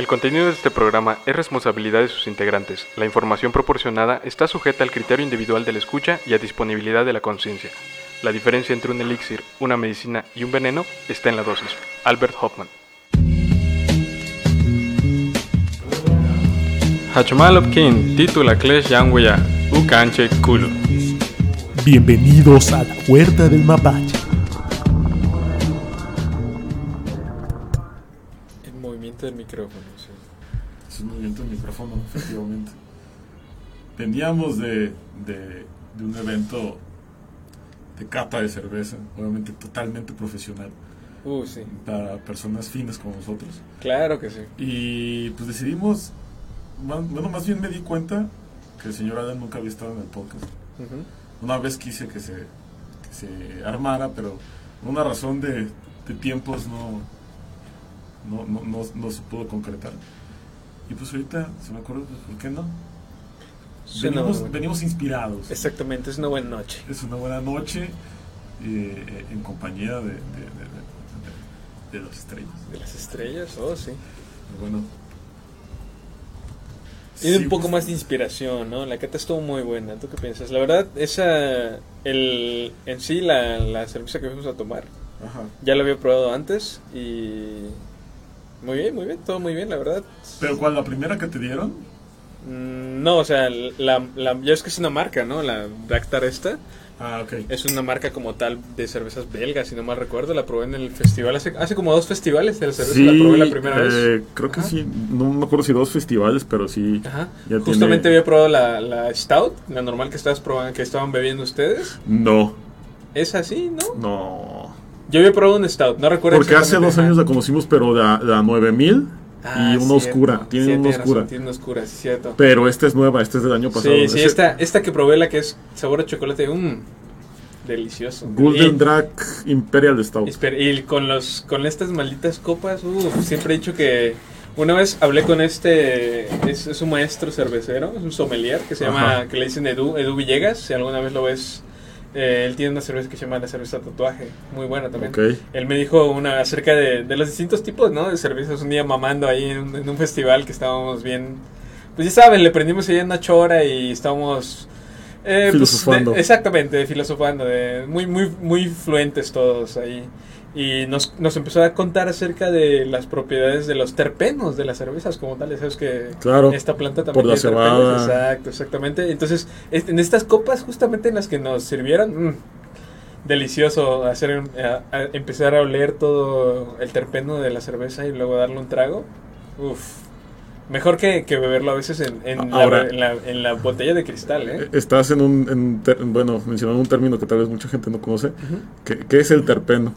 El contenido de este programa es responsabilidad de sus integrantes. La información proporcionada está sujeta al criterio individual de la escucha y a disponibilidad de la conciencia. La diferencia entre un elixir, una medicina y un veneno está en la dosis. Albert Hoffman. Hachumalopkin, titula Klesh Yangwaya, Ukanche Kulu. Bienvenidos a la huerta del mapache. El movimiento del micrófono, sí. Es un movimiento del micrófono, efectivamente. Veníamos de, de, de un evento de cata de cerveza, obviamente totalmente profesional, Uh, sí. para personas finas como nosotros. Claro que sí. Y pues decidimos, bueno, más bien me di cuenta que el señor Adam nunca había estado en el podcast. Ujú. Una vez quise que se, que se armara, pero por una razón de, de tiempos no, no, no, no, no se pudo concretar. Y pues ahorita se me ocurre, pues, ¿por qué no? Suena Venimos, inspirados. Exactamente, es una buena noche. Es una buena noche eh, en compañía de- de las estrellas. De las estrellas, oh, sí. Bueno. Tiene sí, un poco pues, más de inspiración, ¿no? La cata estuvo muy buena. ¿Tú qué piensas? La verdad, esa. El, en sí, la, la cerveza que fuimos a tomar, Ajá. ya la había probado antes y. Muy bien, muy bien, todo muy bien, la verdad. Pero ¿cuál? ¿La primera que te dieron? Mm, No, o sea, la, la, ya es que es una marca, ¿no? La Dactar esta. Ah, ok. Es una marca como tal de cervezas belgas, si no mal recuerdo. La probé en el festival, hace, hace como dos festivales de la cerveza. la probé la primera vez. eh, creo que Ajá. sí. No me acuerdo si dos festivales, pero sí. Ajá. ya Justamente tiene- había probado la, la Stout, la normal que estabas probando, que estaban bebiendo ustedes. No, Es así, ¿no? no. Yo había probado un Stout, no recuerdo. Porque hace dos años la conocimos, pero de a, de a 9000 Ah, y una cierto. oscura. Tiene Sí, una oscura. razón, tiene una oscura, sí, cierto. Pero esta es nueva, esta es del año pasado. Sí, sí, Ese- esta, esta que probé, la que es sabor a chocolate, mmm, delicioso. Golden Drag Imperial Stout. Y con los con estas malditas copas, uf, siempre he dicho que una vez hablé con este es, es un maestro cervecero, es un sommelier que se llama Ajá. que le dicen Edu, Edu Villegas, si alguna vez lo ves eh, él tiene una cerveza que se llama la cerveza tatuaje, muy buena también. Él me dijo una acerca de, de los distintos tipos, ¿no? De cervezas un día mamando ahí en un, en un festival que estábamos bien pues ya saben, le prendimos ahí en una chora y estábamos eh, pues, Filosofando. de- exactamente, filosofando, de, muy, muy, muy fluentes todos ahí. Y nos, nos empezó a contar acerca de las propiedades de los terpenos de las cervezas como tales. Sabes que Claro, esta planta también por la tiene terpenos. Exacto, exactamente. Entonces, es- en estas copas, justamente en las que nos sirvieron, mm, delicioso hacer a- a- empezar a oler todo el terpeno de la cerveza y luego darle un trago. Uf. Mejor que, que beberlo a veces en, en, la, Ahora- en, la, en la botella de cristal, ¿eh? Estás en un, en un ter- bueno, mencionando un término que tal vez mucha gente no conoce. Ujú. ¿Qué, qué es el terpeno?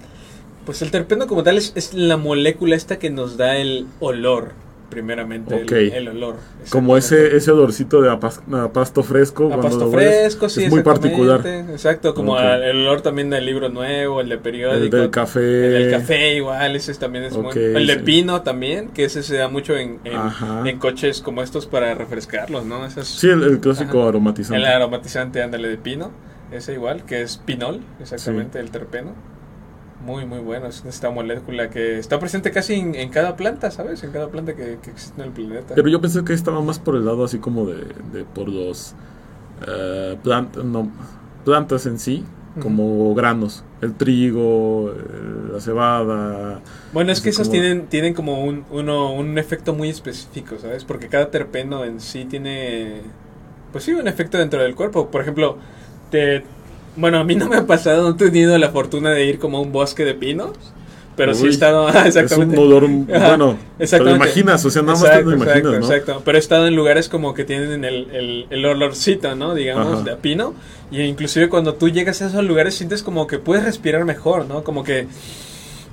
Pues el terpeno como tal es, es la molécula esta que nos da el olor, primeramente, el- Ok. el, olor. Como ese, ese olorcito de a, pas- a pasto fresco. A pasto hueles, fresco, sí, Es muy particular. Exacto, como a- el olor también del libro nuevo, el de periódico. El del café. El del café igual, ese también es muy... El de sí. pino también, que ese se da mucho en, en, coches como estos para refrescarlos, ¿no? Esas, Sí, el, el clásico Ajá. aromatizante. El aromatizante, ándale, de pino. Ese igual, que es pinol, exactamente, el terpeno. Muy, muy bueno. Es esta molécula que está presente casi en, en cada planta, ¿sabes? En cada planta que, que existe en el planeta. Pero yo pensé que estaba más por el lado así como de, de por los plant- no, plantas en sí, como granos. El trigo, eh, la cebada. Bueno, es que como- tienen, tienen como un, uno, un efecto muy específico, ¿sabes? Porque cada terpeno en sí tiene, pues sí, un efecto dentro del cuerpo. Por ejemplo, te, bueno, a mí no me ha pasado, no he tenido la fortuna de ir como a un bosque de pinos, pero sí he Uy, estado, ah, exactamente. Es un olor, bueno, te lo imaginas, o sea, nada más Exacto, te lo imaginas, exacto, ¿no? exacto. Pero he estado en lugares como que tienen el, el, el olorcito, ¿no? Digamos, Ajá. de a pino. Y inclusive cuando tú llegas a esos lugares sientes como que puedes respirar mejor, ¿no? Como que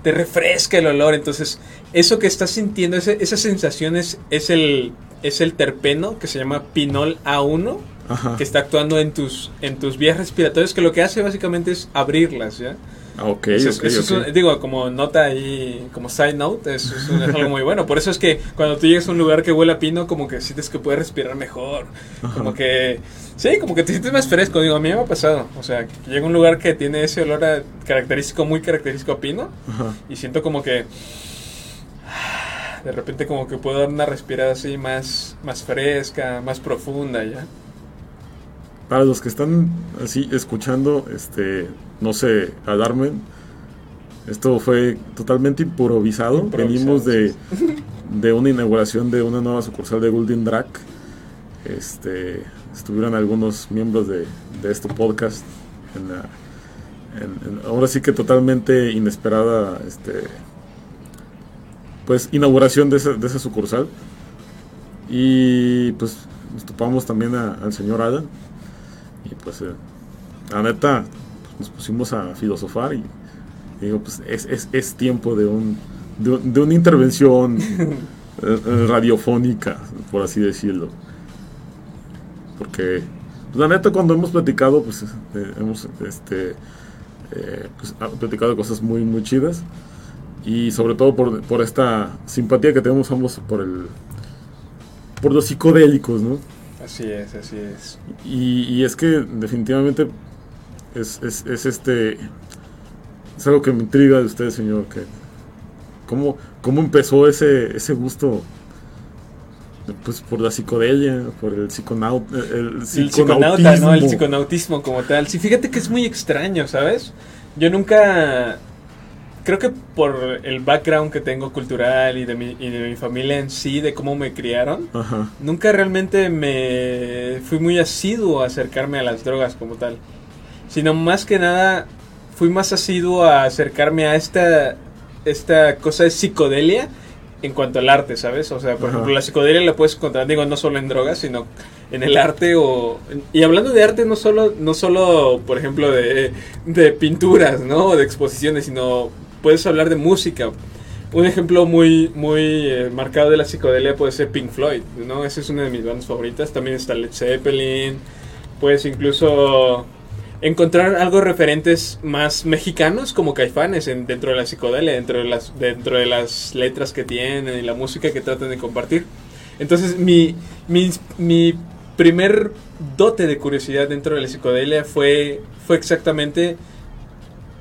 te refresca el olor. Entonces, eso que estás sintiendo, ese, esa sensación es, es, el, es el terpeno que se llama pinol A1, Ajá. que está actuando en tus, en tus vías respiratorias, que lo que hace básicamente es abrirlas, ¿ya? Ah, ok, Eso es- ok, eso es un- digo, como nota ahí, como side note, eso es, un- es algo muy bueno. Por eso es que cuando tú llegas a un lugar que huele a pino, como que sientes que puedes respirar mejor. Como que, sí, como que te sientes más fresco. Digo, a mí me ha pasado. O sea, llega a un lugar que tiene ese olor a- característico, muy característico a pino, Ajá. y siento como que de repente como que puedo dar una respirada así más, más fresca, más profunda ya. Para los que están así escuchando, este, no sé, alarmen, esto fue totalmente improvisado. Venimos de, de una inauguración de una nueva sucursal de Golden Drag. Este, estuvieron algunos miembros de, de este podcast. En la, en- en- ahora sí que totalmente inesperada, este, pues inauguración de esa, de esa sucursal. Y pues nos topamos también a- al señor Adam. Y pues, eh, la neta, pues, nos pusimos a filosofar y digo, pues es, es, es tiempo de un de, un- de una intervención eh, eh, radiofónica, por así decirlo. Porque, pues, la neta, cuando hemos platicado, pues eh, hemos este, pues, ha- platicado de cosas muy, muy chidas. Y sobre todo por, por esta simpatía que tenemos ambos por el por los psicodélicos, ¿no? Así es, así es. Y, y es que definitivamente es, es, es este es algo que me intriga de usted, señor, que cómo, cómo empezó ese, ese gusto pues por la psicodelia, por el psiconaut, el, El psiconauta, ¿no? El psiconautismo. psiconautismo como tal. Sí, fíjate que es muy extraño, ¿sabes? Yo nunca... Creo que por el background que tengo cultural y de mi, y de mi familia en sí, de cómo me criaron, Ajá. nunca realmente me fui muy asiduo a acercarme a las drogas como tal. Sino más que nada fui más asiduo a acercarme a esta, esta cosa de psicodelia en cuanto al arte, ¿sabes? O sea, por Ajá. ejemplo, la psicodelia la puedes encontrar, digo, no solo en drogas, sino en el arte o... Y hablando de arte, no solo, no solo por ejemplo, de, de pinturas, ¿no? O de exposiciones, sino puedes hablar de música. Un ejemplo muy, muy eh, marcado de la psicodelia puede ser Pink Floyd, ¿no? Esa es una de mis bandas favoritas. También está Led Zeppelin. Puedes incluso encontrar algo referentes más mexicanos como Caifanes en, dentro de la psicodelia, dentro de las dentro de las letras que tienen y la música que tratan de compartir. Entonces mi, mi, mi primer dote de curiosidad dentro de la psicodelia fue, fue exactamente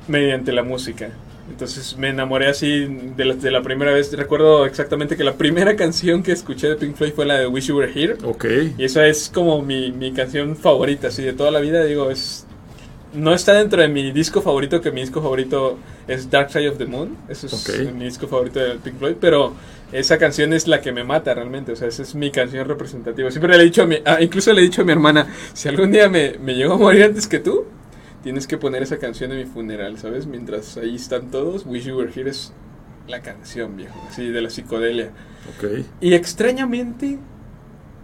mediante la música. Entonces me enamoré así de la, de la primera vez. Recuerdo exactamente que la primera canción que escuché de Pink Floyd fue la de Wish You Were Here. Ok. Y esa es como mi, mi canción favorita, así de toda la vida. Digo, es. No está dentro de mi disco favorito, que mi disco favorito es Dark Side of the Moon. Eso es Ok. mi disco favorito de Pink Floyd. Pero esa canción es la que me mata realmente. O sea, esa es mi canción representativa. Siempre le he dicho a mi. ah, incluso le he dicho a mi hermana: si algún día me, me llego a morir antes que tú, tienes que poner esa canción en mi funeral, ¿sabes? Mientras ahí están todos, Wish You Were Here es la canción, viejo. Así de la psicodelia. Ok. Y extrañamente,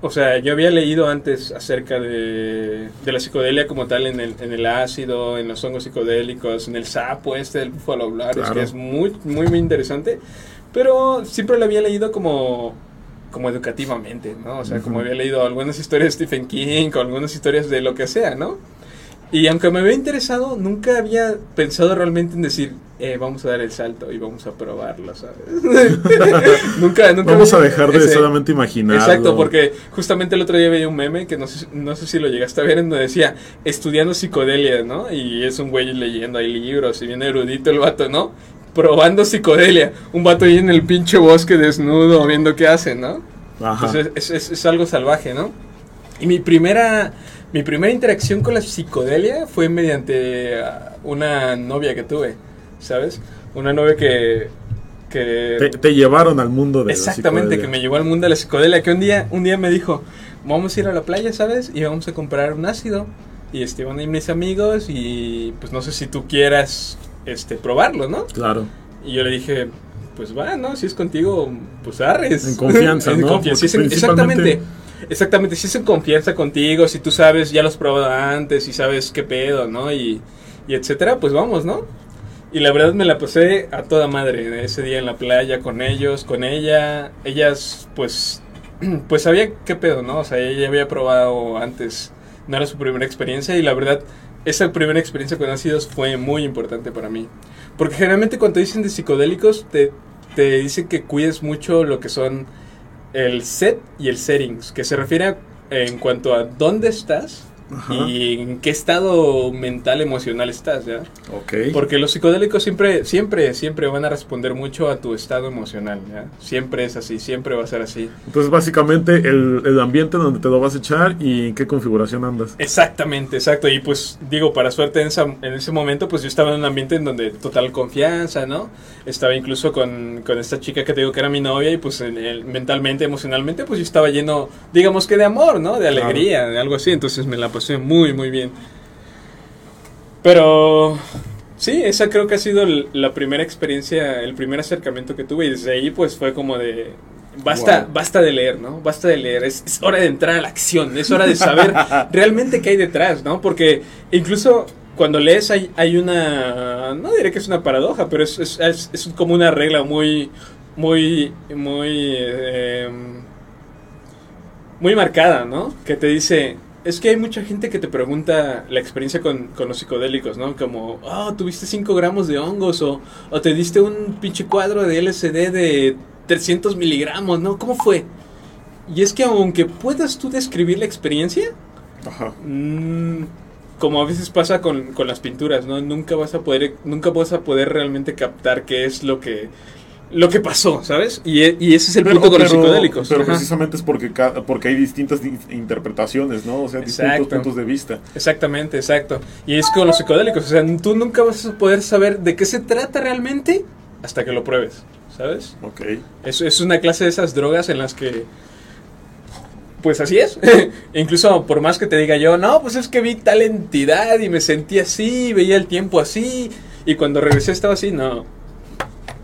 o sea, yo había leído antes acerca de, de la psicodelia como tal en el, en el ácido, en los hongos psicodélicos, en el sapo este del búfalo Blares, Claro. que es muy, muy, muy interesante. Pero siempre lo había leído como, como educativamente, ¿no? O sea, como había leído algunas historias de Stephen King o algunas historias de lo que sea, ¿no? Y aunque me había interesado, nunca había pensado realmente en decir, eh, vamos a dar el salto y vamos a probarlo, ¿sabes? nunca, nunca Vamos a dejar de ese- solamente imaginar. Exacto, porque justamente el otro día veía un meme que no sé, no sé si lo llegaste a ver, en donde decía, estudiando psicodelia, ¿no? Y es un güey leyendo ahí libros y bien erudito el vato, ¿no? Probando psicodelia. Un vato ahí en el pinche bosque desnudo viendo qué hace, ¿no? Ajá. Entonces es, es- es algo salvaje, ¿no? Y mi primera, mi primera interacción con la psicodelia fue mediante ah, una novia que tuve, ¿sabes? Una novia que... que te, te llevaron al mundo de la Exactamente, que me llevó al mundo de la psicodelia. Que un día, un día me dijo, vamos a ir a la playa, ¿sabes? Y vamos a comprar un ácido. Y este, van a ir mis amigos y pues no sé si tú quieras este, probarlo, ¿no? Claro. Y yo le dije, pues va, ¿no? Si es contigo, pues arres. En confianza, ¿no? confianza. En- principalmente- exactamente. Exactamente, si es en confianza contigo, si tú sabes, ya los probado antes y sabes qué pedo, ¿no? Y, y etcétera, pues vamos, ¿no? Y la verdad me la pasé a toda madre ese día en la playa con ellos, con ella. Ellas, pues, pues sabía qué pedo, ¿no? O sea, ella había probado antes, no era su primera experiencia y la verdad, esa primera experiencia con ácidos fue muy importante para mí. Porque generalmente cuando dicen de psicodélicos, te, te dicen que cuides mucho lo que son el set y el settings, que se refiere a- en cuanto a dónde estás Ajá. y en qué estado mental, emocional estás, ¿ya? Ok. Porque los psicodélicos siempre, siempre, siempre van a responder mucho a tu estado emocional, ¿ya? Siempre es así, siempre va a ser así. Entonces, básicamente, el, el ambiente donde te lo vas a echar y en qué configuración andas. Exactamente, exacto. Y pues digo, para suerte en, esa- en ese momento, pues yo estaba en un ambiente en donde total confianza, ¿no? Estaba incluso con, con esta chica que te digo que era mi novia y pues en el- mentalmente, emocionalmente, pues yo estaba lleno, digamos que de amor, ¿no? De Claro. alegría, de algo así. Entonces me la pasé muy, muy bien. Pero sí, esa creo que ha sido la primera experiencia, el primer acercamiento que tuve y desde ahí pues fue como de... Basta, Wow. basta de leer, ¿no? Basta de leer. Es, es hora de entrar a la acción. Es hora de saber realmente qué hay detrás, ¿no? Porque incluso cuando lees hay, hay una... No diré que es una paradoja, pero es, es, es- es como una regla muy... Muy... Muy... eh, muy marcada, ¿no? Que te dice... Es que hay mucha gente que te pregunta la experiencia con, con los psicodélicos, ¿no? Como, oh, tuviste 5 gramos de hongos o, o te diste un pinche cuadro de LSD de 300 miligramos, ¿no? ¿Cómo fue? Y es que aunque puedas tú describir la experiencia, Ajá. Mm, como a veces pasa con, con las pinturas, ¿no? Nunca vas a poder, nunca vas a poder realmente captar qué es lo que, lo que pasó, ¿sabes? Y, e- y ese es el punto con los psicodélicos. pero Ajá. precisamente es porque, porque hay distintas di- interpretaciones, ¿no? O sea, distintos puntos de vista. Exactamente, exacto. Y es con los psicodélicos, o sea, tú nunca vas a poder saber de qué se trata realmente hasta que lo pruebes, ¿sabes? Ok. Es, es una clase de esas drogas en las que... Pues así es. Incluso por más que te diga yo, no, pues es que vi tal entidad y me sentí así, veía el tiempo así, y cuando regresé estaba así, no.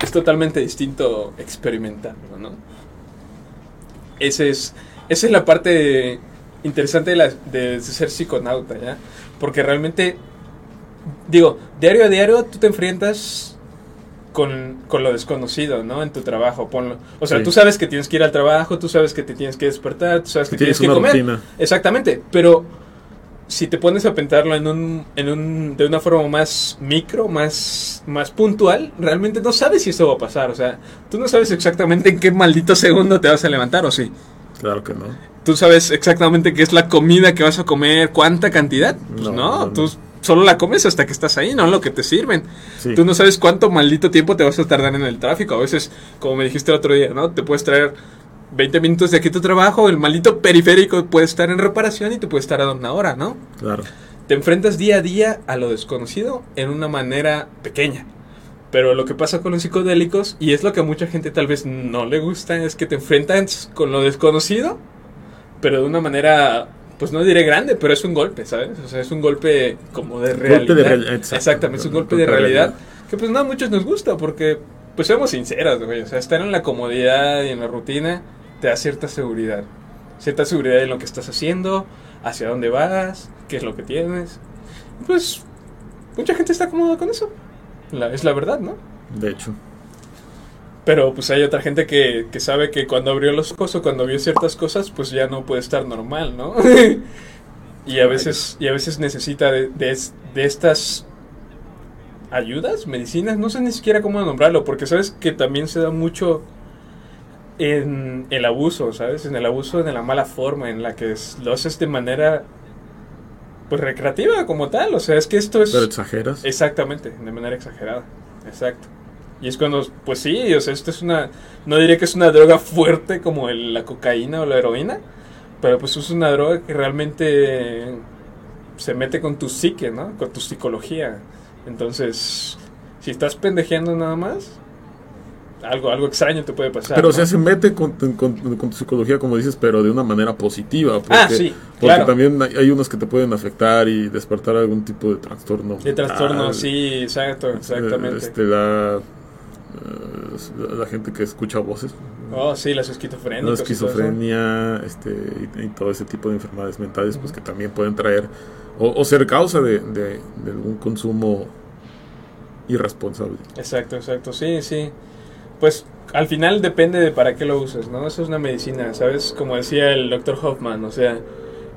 Es totalmente distinto experimentarlo, ¿no? Ese es, esa es la parte interesante de, la- de ser psiconauta, ¿ya? Porque realmente, digo, diario a diario tú te enfrentas con, con lo desconocido, ¿no? En tu trabajo, ponlo. O sea, Sí. tú sabes que tienes que ir al trabajo, tú sabes que te tienes que despertar, tú sabes que Tienes tienes que comer. rutina. Exactamente, pero si te pones a pensarlo en un, en un, de una forma más micro, más, más puntual, realmente no sabes si eso va a pasar. O sea, tú no sabes exactamente en qué maldito segundo te vas a levantar, ¿o sí? Claro que no. Tú sabes exactamente qué es la comida que vas a comer, cuánta cantidad. Pues No, no, no, no. tú solo la comes hasta que estás ahí, no lo que te sirven. Sí. Tú no sabes cuánto maldito tiempo te vas a tardar en el tráfico. A veces, como me dijiste el otro día, ¿no? Te puedes traer 20 minutos de aquí tu trabajo, el maldito periférico puede estar en reparación y te puede estar a una hora, ¿no? Claro. Te enfrentas día a día a lo desconocido en una manera pequeña. Pero lo que pasa con los psicodélicos, y es lo que a mucha gente tal vez no le gusta, es que te enfrentas con lo desconocido, pero de una manera, pues no diré grande, pero es un golpe, ¿sabes? O sea, es un golpe como de realidad. Golpe de real- exacto. Exactamente, es un golpe de Golpe de realidad, realidad. que pues no a muchos nos gusta, porque, pues seamos sinceros, güey, o sea, estar en la comodidad y en la rutina te da cierta seguridad. Cierta seguridad en lo que estás haciendo, hacia dónde vas, qué es lo que tienes. Pues mucha gente está cómoda con eso. La- es la verdad, ¿no? De hecho. Pero pues hay otra gente que, que sabe que cuando abrió los ojos o cuando vio ciertas cosas, pues ya no puede estar normal, ¿no? y a veces, y a veces necesita de, de, de estas ayudas, medicinas, no sé ni siquiera cómo nombrarlo, porque sabes que también se da mucho en el abuso, ¿sabes? En el abuso, en la mala forma, en la que lo haces de manera pues recreativa como tal, o sea, es que esto es... Pero exageras. Exactamente, de manera exagerada. Exacto. Y es cuando, pues sí, o sea, esto es una, no diría que es una droga fuerte como el- la cocaína o la heroína, pero pues es una droga que realmente se mete con tu psique, ¿no? Con tu psicología. Entonces, si estás pendejeando nada más, algo, algo extraño te puede pasar. Pero o ¿no? sea, se mete con, con- con tu psicología, como dices, pero de una manera positiva. Porque, Ah, sí, Porque claro. también hay, hay unos que te pueden afectar y despertar algún tipo de trastorno. De trastorno, sí, exacto, exactamente. Este, la, eh, la gente que escucha voces. Oh, sí, las La y esquizofrenia este, y, y todo ese tipo de enfermedades mentales, pues que también pueden traer o, o ser causa de, de- de algún consumo irresponsable. Exacto, exacto, sí, sí. Pues al final depende de para qué lo uses, ¿no? Eso es una medicina, ¿sabes? Como decía el doctor Hoffman, o sea,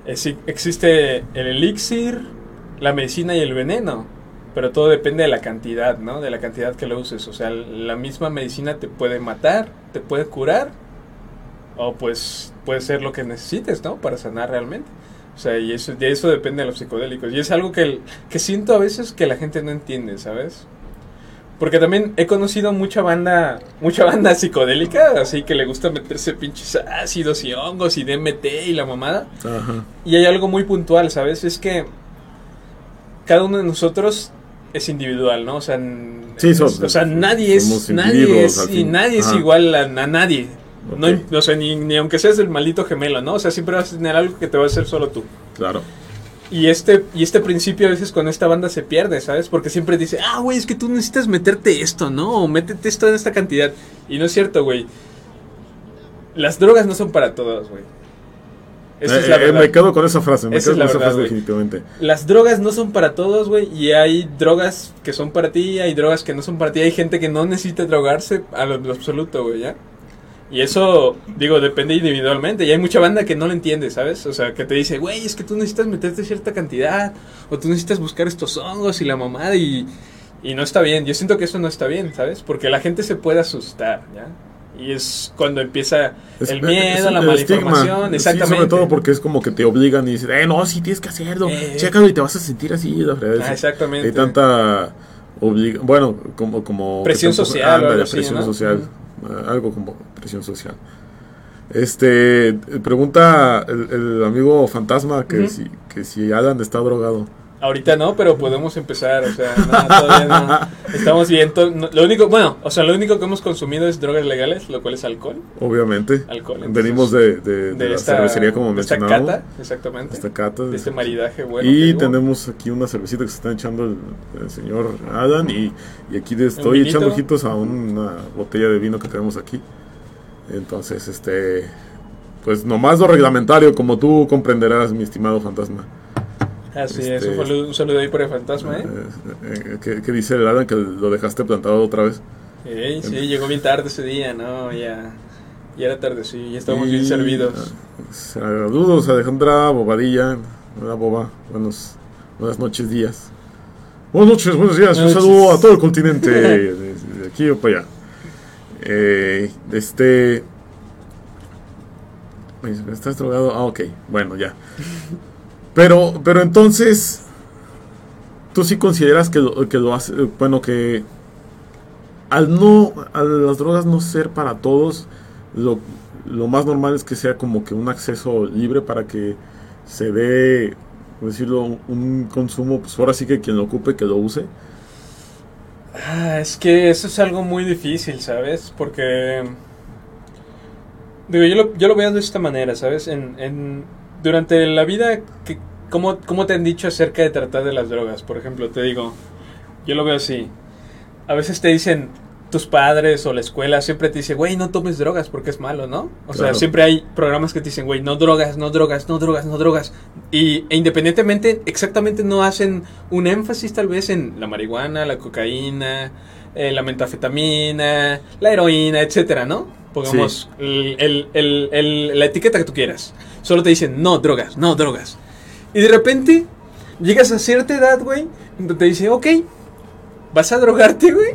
existe el elixir, la medicina y el veneno, pero todo depende de la cantidad, ¿no? De la cantidad que lo uses. O sea, la misma medicina te puede matar, te puede curar, o pues puede ser lo que necesites, ¿no? Para sanar realmente. O sea, y eso, de eso depende de los psicodélicos. Y es algo que, que siento a veces que la gente no entiende, ¿sabes? Porque también he conocido mucha banda, mucha banda psicodélica, así que le gusta meterse pinches ácidos y hongos y DMT y la mamada. Ajá. Y hay algo muy puntual, ¿sabes? Es que cada uno de nosotros es individual, ¿no? O sea, n- Sí, es- somos- o sea nadie es nadie es y nadie es igual a, a nadie. No, Ok. o sea, ni, ni aunque seas el maldito gemelo, ¿no? O sea, siempre vas a tener algo que te va a hacer solo tú. Claro. Y este, y este principio a veces con esta banda se pierde, ¿sabes? Porque siempre dice, ah, güey, es que tú necesitas meterte esto, ¿no? O métete esto en esta cantidad. Y no es cierto, güey. Las drogas no son para todos, güey. Esa es Eh, la eh, verdad. me quedo con esa frase, me Esa quedo es la con esa frase definitivamente. Las drogas no son para todos, güey. Y hay drogas que son para ti, hay drogas que no son para ti. Hay gente que no necesita drogarse a lo, lo absoluto, güey, ¿ya? Y eso, digo, depende individualmente. Y hay mucha banda que no lo entiende, ¿sabes? O sea, que te dice, güey, es que tú necesitas meterte cierta cantidad. O tú necesitas buscar estos hongos y la mamada. Y, y no está bien. Yo siento que eso no está bien, ¿sabes? Porque la gente se puede asustar, ¿ya? Y es cuando empieza Es- el es- miedo, la el mala estigma. información. Sí, Exactamente. sobre todo porque es como que te obligan y dicen, eh, no, sí tienes que hacerlo, Eh. chécalo y te vas a sentir así. la fregada. Ah, exactamente. Hay tanta obliga bueno, como, como Presión social ándale, así, presión ¿no? social, algo como presión social. Este, pregunta el, el amigo fantasma que Ujú. si que si Alan está drogado. Ahorita no, pero podemos empezar, o sea, no, todavía no. Estamos bien. no- lo único, bueno, o sea, lo único que hemos consumido es drogas legales, lo cual es alcohol. Obviamente. Alcohol, entonces, Venimos de, de, de De, la esta, cervecería como de esta mencionado. cata, exactamente. Esta cata. de este maridaje bueno. y tenemos aquí una cervecita que se está echando el, el señor Adam y, y aquí estoy echando ojitos a una botella de vino que tenemos aquí. Entonces, este, pues nomás lo reglamentario, como tú comprenderás, mi estimado fantasma. Así es, este- un saludo, un saludo ahí por el fantasma, ¿eh? Eh, eh, ¿qué, qué dice el Adam que lo dejaste plantado otra vez? Ey, sí, llegó bien tarde ese día, ¿no? Ya, ya era tarde, sí, ya estábamos Y, bien servidos. ah, Saludos, Alejandra Bobadilla. Hola, Boba. Buenos, buenas noches, días. Buenas noches, buenos días. Un saludo a todo el continente. de, de aquí o para allá. Eh, este. ¿Estás drogado? Ah, ok. Bueno, ya. Pero, pero entonces. ¿Tú sí consideras que que lo hace. Bueno, que. Al no. A las drogas no ser para todos. Lo, lo más normal es que sea como que un acceso libre para que se dé, por decirlo, un consumo, pues ahora sí que quien lo ocupe, que lo use. Ah, es que eso es algo muy difícil, ¿sabes? Porque... Digo, yo lo, yo lo veo de esta manera, ¿sabes? En, en, durante la vida, que, ¿cómo, ¿cómo te han dicho acerca de tratar de las drogas? Por ejemplo, te digo, yo lo veo así. A veces te dicen tus padres o la escuela, siempre te dice, güey, no tomes drogas porque es malo, ¿no? O sea, Claro. siempre hay programas que te dicen, güey, no drogas, no drogas, no drogas, no drogas. Y e independientemente, exactamente no hacen un énfasis tal vez en la marihuana, la cocaína, eh, la metafetamina, la heroína, etcétera, ¿no? Pongamos el- el- el- el- la etiqueta que tú quieras. Solo te dicen, no drogas, no drogas. Y de repente, llegas a cierta edad, güey, donde te dice, ok, vas a drogarte, güey.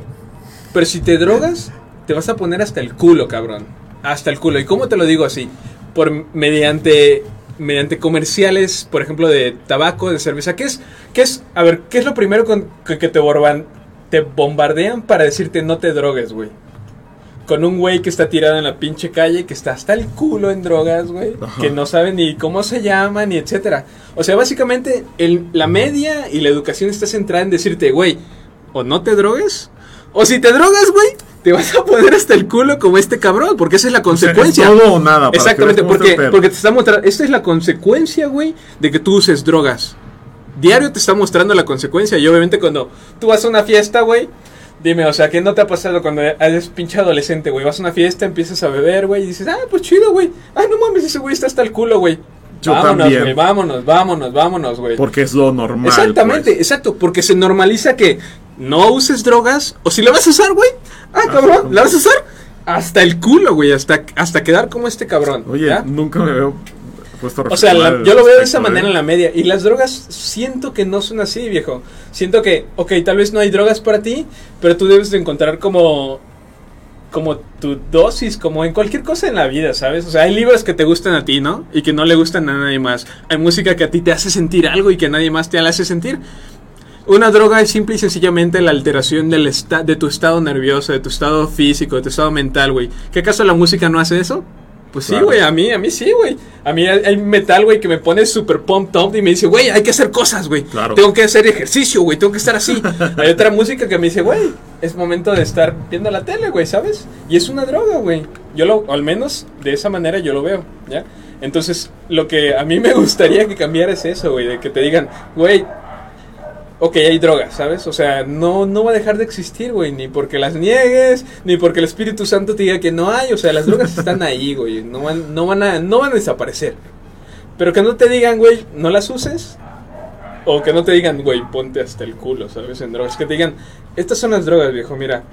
Pero si te drogas, te vas a poner hasta el culo, cabrón. Hasta el culo. ¿Y cómo te lo digo así? Por mediante mediante comerciales, por ejemplo, de tabaco, de cerveza. ¿Qué es? ¿Qué es? A ver, ¿qué es lo primero con, que, que te, borban, te bombardean para decirte no te drogues, güey? Con un güey que está tirado en la pinche calle, que está hasta el culo en drogas, güey. Que no sabe ni cómo se llama, ni etcétera. O sea, básicamente, el- la media y la educación está centrada en decirte, güey, o no te drogues, o si te drogas, güey, te vas a poner hasta el culo como este cabrón, porque esa es la O sea, es consecuencia. todo o nada. para Exactamente, porque, porque te está mostrando, esta es la consecuencia, güey, de que tú uses drogas. Diario te está mostrando la consecuencia y obviamente cuando tú vas a una fiesta, güey, dime, o sea, ¿qué no te ha pasado cuando eres pinche adolescente, güey? Vas a una fiesta, empiezas a beber, güey, y dices, ah, pues chido, güey. Ah, no mames, ese güey está hasta el culo, güey. Yo vámonos, también. güey, vámonos, vámonos, vámonos, güey. Porque es lo normal. Exactamente, pues. exacto, porque se normaliza que no uses drogas, o si la vas a usar, güey, ah, cabrón, ¿la vas a usar? Hasta el culo, güey, hasta, hasta quedar como este cabrón. Oye, ¿ya? nunca me veo puesto a O sea, la- yo lo veo de esa manera ¿eh? en la media. Y las drogas siento que no son así, viejo. Siento que, ok, tal vez no hay drogas para ti, pero tú debes de encontrar como como tu dosis, como en cualquier cosa en la vida, ¿sabes? O sea, hay libros que te gustan a ti, ¿no? Y que no le gustan a nadie más. Hay música que a ti te hace sentir algo y que a nadie más te la hace sentir. Una droga es simple y sencillamente la alteración del de tu estado nervioso, de tu estado físico, de tu estado mental, güey. ¿Qué acaso la música no hace eso? Pues sí, güey, a mí, a mí sí, güey. A mí hay metal, güey, que me pone super pumped up y me dice, güey, hay que hacer cosas, güey. Claro. Tengo que hacer ejercicio, güey, tengo que estar así. hay otra música que me dice, güey, es momento de estar viendo la tele, güey, ¿sabes? Y es una droga, güey. Yo lo, al menos de esa manera yo lo veo, ¿ya? Entonces, lo que a mí me gustaría que cambiara es eso, güey, de que te digan, güey, ok, hay drogas, ¿sabes? O sea, no, no va a dejar de existir, güey, ni porque las niegues, ni porque el Espíritu Santo te diga que no hay, o sea, las drogas están ahí, güey, no van, no van a, no van a desaparecer. Pero que no te digan, güey, no las uses, o que no te digan, güey, ponte hasta el culo, ¿sabes? En drogas, que te digan, estas son las drogas, viejo, mira.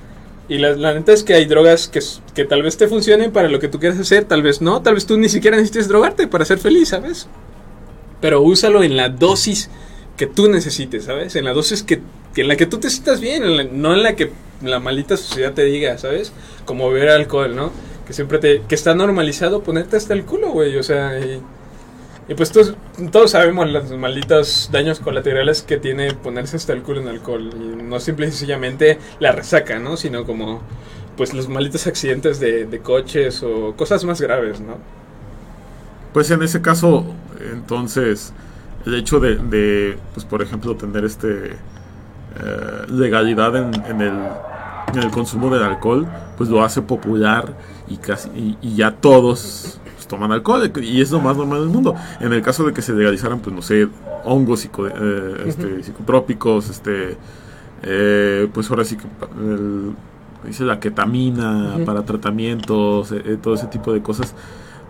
Y la, la neta es que hay drogas que, que tal vez te funcionen para lo que tú quieras hacer, tal vez no, tal vez tú ni siquiera necesites drogarte para ser feliz, ¿sabes? Pero úsalo en la dosis que tú necesites, ¿sabes? En la dosis que, en la que tú te sientas bien, no en la que la maldita sociedad te diga, ¿sabes? Como beber alcohol, ¿no? Que siempre te... que está normalizado ponerte hasta el culo, güey, o sea, y... Y pues todos, todos sabemos los malditos daños colaterales que tiene ponerse hasta el culo en alcohol. Y no simple y sencillamente la resaca, ¿no? Sino como pues los malditos accidentes de, de coches o cosas más graves, ¿no? Pues en ese caso, entonces, el hecho de, de, pues por ejemplo, tener este eh, legalidad en, en el, en el consumo del alcohol, pues lo hace popular y casi y, y ya todos pues, toman alcohol y es lo más normal del mundo. En el caso de que se legalizaran, pues no sé, hongos psico- eh, este, psicotrópicos, este, eh, pues ahora sí que el- dice la ketamina para tratamientos, eh, todo ese tipo de cosas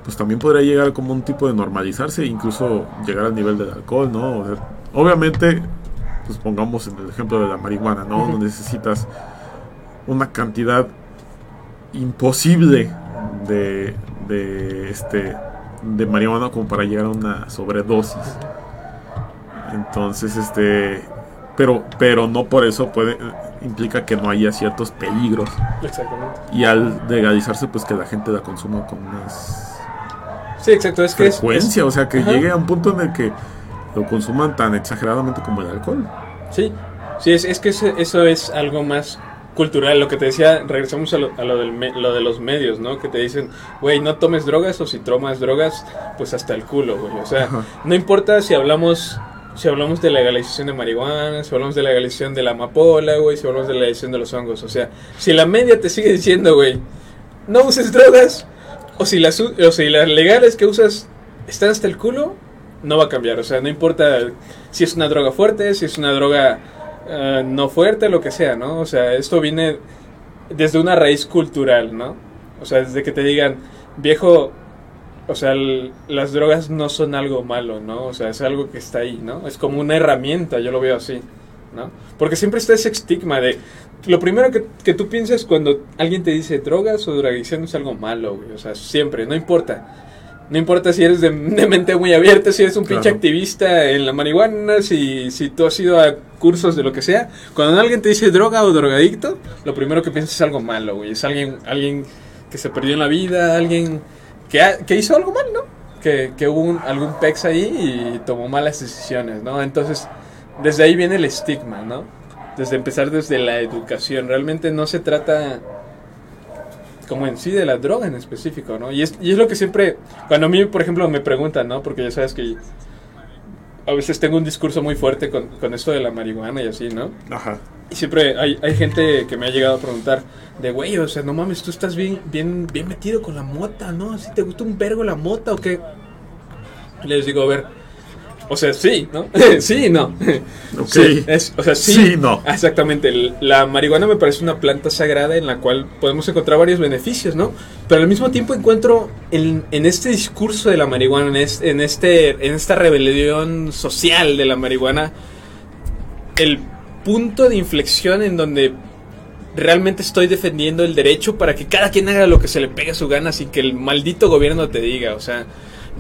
pues también podría llegar como un tipo de normalizarse, incluso llegar al nivel del alcohol, ¿no? O sea, obviamente, pues pongamos en el ejemplo de la marihuana, ¿no? Necesitas una cantidad imposible de, de este de marihuana como para llegar a una sobredosis. Entonces, este pero pero no por eso puede implica que no haya ciertos peligros Exactamente. y al legalizarse pues que la gente la consuma con más Sí, exacto, es que es- frecuencia, es- o sea, que Ajá. llegue a un punto en el que lo consuman tan exageradamente como el alcohol. Sí, sí, es, es que eso, es algo más cultural. Lo que te decía, regresamos a lo, a lo, del me- lo de los medios, ¿no? Que te dicen, güey, no tomes drogas o si tomas drogas, pues hasta el culo, güey. O sea, Ajá. no importa si hablamos... Si hablamos de legalización de marihuana, si hablamos de legalización de la amapola, güey, si hablamos de legalización de los hongos, o sea, si la media te sigue diciendo, güey, no uses drogas, o si las, o si las legales que usas están hasta el culo, no va a cambiar. O sea, no importa si es una droga fuerte, si es una droga eh, no fuerte, lo que sea, ¿no? O sea, esto viene desde una raíz cultural, ¿no? O sea, desde que te digan, viejo, o sea, las drogas no son algo malo, ¿no? O sea, es algo que está ahí, ¿no? Es como una herramienta, yo lo veo así, ¿no? Porque siempre está ese estigma de... Lo primero que, que tú piensas cuando alguien te dice drogas o drogadicción es algo malo, güey. O sea, siempre, no importa. No importa si eres de, de mente muy abierta, si eres un pinche Claro. activista en la marihuana, si, si tú has ido a cursos de lo que sea. Cuando alguien te dice droga o drogadicto, lo primero que piensas es algo malo, güey. Es alguien, alguien que se perdió en la vida, alguien que, ha- que hizo algo mal, ¿no? Que, que hubo un- algún pex ahí y tomó malas decisiones, ¿no? Entonces, desde ahí viene el estigma, ¿no? Desde empezar desde la educación. Realmente no se trata como en sí de la droga en específico, ¿no? Y es, y es lo que siempre, cuando a mí, por ejemplo, me preguntan, ¿no? Porque ya sabes que a veces tengo un discurso muy fuerte con, con esto de la marihuana y así, ¿no? Ajá. Y siempre hay, hay gente que me ha llegado a preguntar de, güey, o sea, no mames, tú estás bien, bien, bien metido con la mota, ¿no? ¿Así te gusta un vergo la mota o qué? Y les digo, a ver, o sea, sí, ¿no? sí, no. Ok. Sí, es, o sea, sí. Sí, no. Exactamente. La marihuana me parece una planta sagrada en la cual podemos encontrar varios beneficios, ¿no? Pero al mismo tiempo encuentro en, en este discurso de la marihuana, en, es- en, este, en esta rebelión social de la marihuana, el punto de inflexión en donde realmente estoy defendiendo el derecho para que cada quien haga lo que se le pegue a su gana sin que el maldito gobierno te diga. O sea,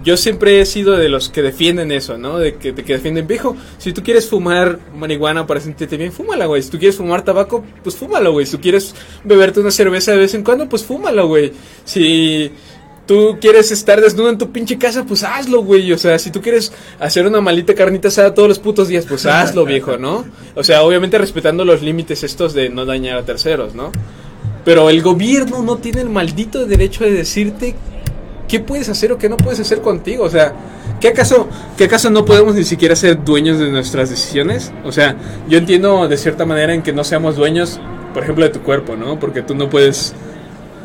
yo siempre he sido de los que defienden eso, ¿no? De que, de que defienden, viejo, si tú quieres fumar marihuana para sentirte bien, fúmala, güey. Si tú quieres fumar tabaco, pues fúmalo, güey. Si tú quieres beberte una cerveza de vez en cuando, pues fúmalo, güey. Si tú quieres estar desnudo en tu pinche casa, pues hazlo, güey. O sea, si tú quieres hacer una maldita carnita asada todos los putos días, pues hazlo, viejo, ¿no? O sea, obviamente respetando los límites estos de no dañar a terceros, ¿no? Pero el gobierno no tiene el maldito derecho de decirte qué puedes hacer o qué no puedes hacer contigo. O sea, ¿qué acaso, ¿qué acaso no podemos ni siquiera ser dueños de nuestras decisiones? O sea, yo entiendo de cierta manera en que no seamos dueños, por ejemplo, de tu cuerpo, ¿no? Porque tú no puedes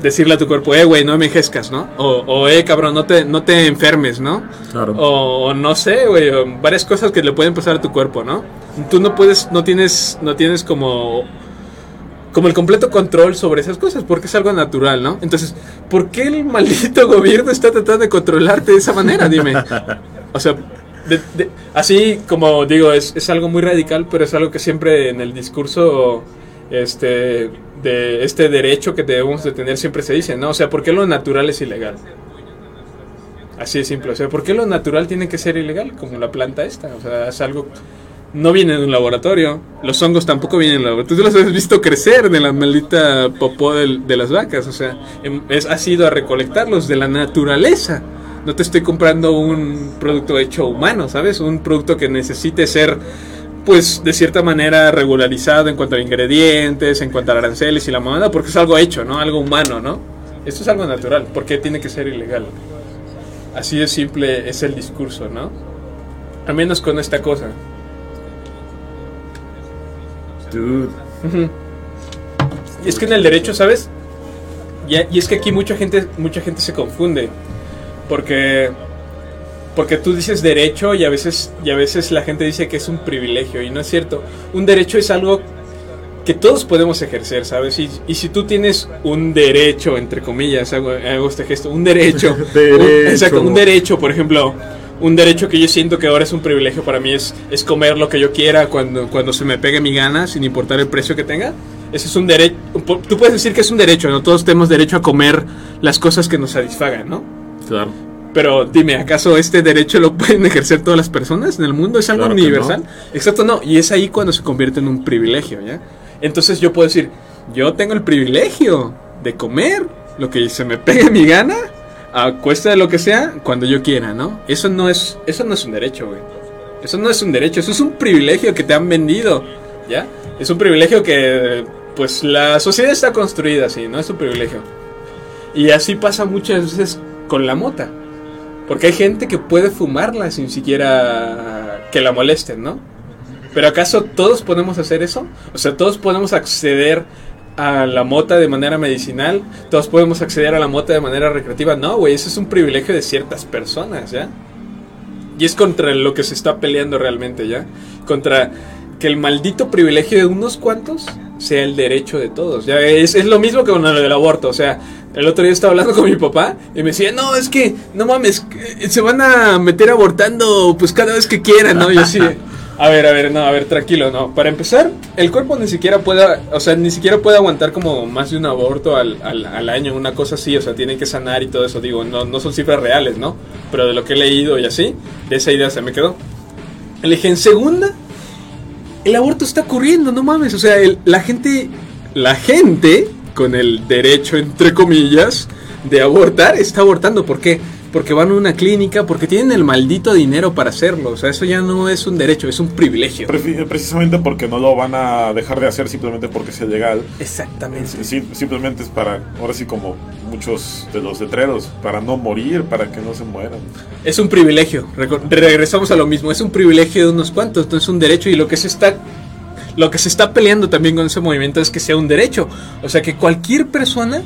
decirle a tu cuerpo, eh, güey, no me envejezcas, ¿no? O, o, eh, cabrón, no te, no te enfermes, ¿no? Claro. O, o no sé, güey, varias cosas que le pueden pasar a tu cuerpo, ¿no? Tú no puedes, no tienes, no tienes como como el completo control sobre esas cosas, porque es algo natural, ¿no? Entonces, ¿por qué el maldito gobierno está tratando de controlarte de esa manera? Dime. O sea, de- así como digo, es, es algo muy radical, pero es algo que siempre en el discurso este, de este derecho que debemos de tener siempre se dice, ¿no? O sea, ¿por qué lo natural es ilegal? Así de simple, o sea, ¿por qué lo natural tiene que ser ilegal? Como la planta esta, o sea, es algo no viene de un laboratorio. Los hongos tampoco vienen de un laboratorio. Tú los has visto crecer de la maldita popó de, las vacas. O sea, em- es, has ido a recolectarlos de la naturaleza. No te estoy comprando un producto hecho humano, ¿sabes? Un producto que necesite ser, pues, de cierta manera regularizado en cuanto a ingredientes, en cuanto a aranceles y la mamada, porque es algo hecho, ¿no? Algo humano, ¿no? Esto es algo natural. ¿Por qué tiene que ser ilegal? Así de simple es el discurso, ¿no? Al menos con esta cosa. Dude. Y es que en el derecho, ¿sabes? Y, y es que aquí mucha gente, mucha gente se confunde. Porque. Porque tú dices derecho y a veces, y a veces la gente dice que es un privilegio. Y no es cierto. Un derecho es algo que todos podemos ejercer, ¿sabes? Y, y si tú tienes un derecho, entre comillas, hago, hago este gesto, un derecho. un- Derecho. exacto, un derecho, por ejemplo. Un derecho que yo siento que ahora es un privilegio para mí es, es comer lo que yo quiera cuando, cuando se me pegue mi gana, sin importar el precio que tenga. Ese es un derecho. Tú puedes decir que es un derecho, ¿no? Todos tenemos derecho a comer las cosas que nos satisfagan, ¿no? Claro. Pero dime, ¿acaso este derecho lo pueden ejercer todas las personas en el mundo? ¿Es algo Claro universal? Exacto, no. Y es ahí cuando se convierte en un privilegio, ¿ya? Entonces yo puedo decir, yo tengo el privilegio de comer lo que se me pegue mi gana, a cuesta de lo que sea, cuando yo quiera, ¿no? Eso no es, eso no es un derecho, güey. Eso no es un derecho, eso es un privilegio que te han vendido, ¿ya? Es un privilegio que, pues, la sociedad está construida así, ¿no? Es un privilegio. Y así pasa muchas veces con la mota. Porque hay gente que puede fumarla sin siquiera que la molesten, ¿no? Pero ¿acaso todos podemos hacer eso? O sea, todos podemos acceder a la mota de manera medicinal, todos podemos acceder a la mota de manera recreativa. No, güey, eso es un privilegio de ciertas personas, ¿ya? Y es contra lo que se está peleando realmente, ¿ya? Contra que el maldito privilegio de unos cuantos sea el derecho de todos. Ya es, es lo mismo que con lo del aborto. O sea, el otro día estaba hablando con mi papá y me decía, no, es que, no mames, se van a meter abortando pues cada vez que quieran, ¿no? Y así, a ver, a ver, no, a ver, tranquilo, no. Para empezar, el cuerpo ni siquiera puede, o sea, ni siquiera puede aguantar como más de un aborto al, al, año, una cosa así, o sea, tienen que sanar y todo eso, digo, no, no son cifras reales, ¿no? Pero de lo que he leído y así, esa idea se me quedó. Le en segunda, el aborto está ocurriendo, no mames. O sea, el- la gente, la gente con el derecho, entre comillas, de abortar, está abortando. ¿Por qué? Van a una clínica, porque tienen el maldito dinero para hacerlo. O sea, eso ya no es un derecho, es un privilegio. Precisamente porque no lo van a dejar de hacer simplemente porque sea legal. Exactamente. Sí, simplemente es para, ahora sí como muchos de los letreros, para no morir, para que no se mueran. Es un privilegio. Regresamos a lo mismo. Es un privilegio de unos cuantos, no es un derecho. Y lo que se está. Lo que se está peleando también con ese movimiento es que sea un derecho. O sea, que cualquier persona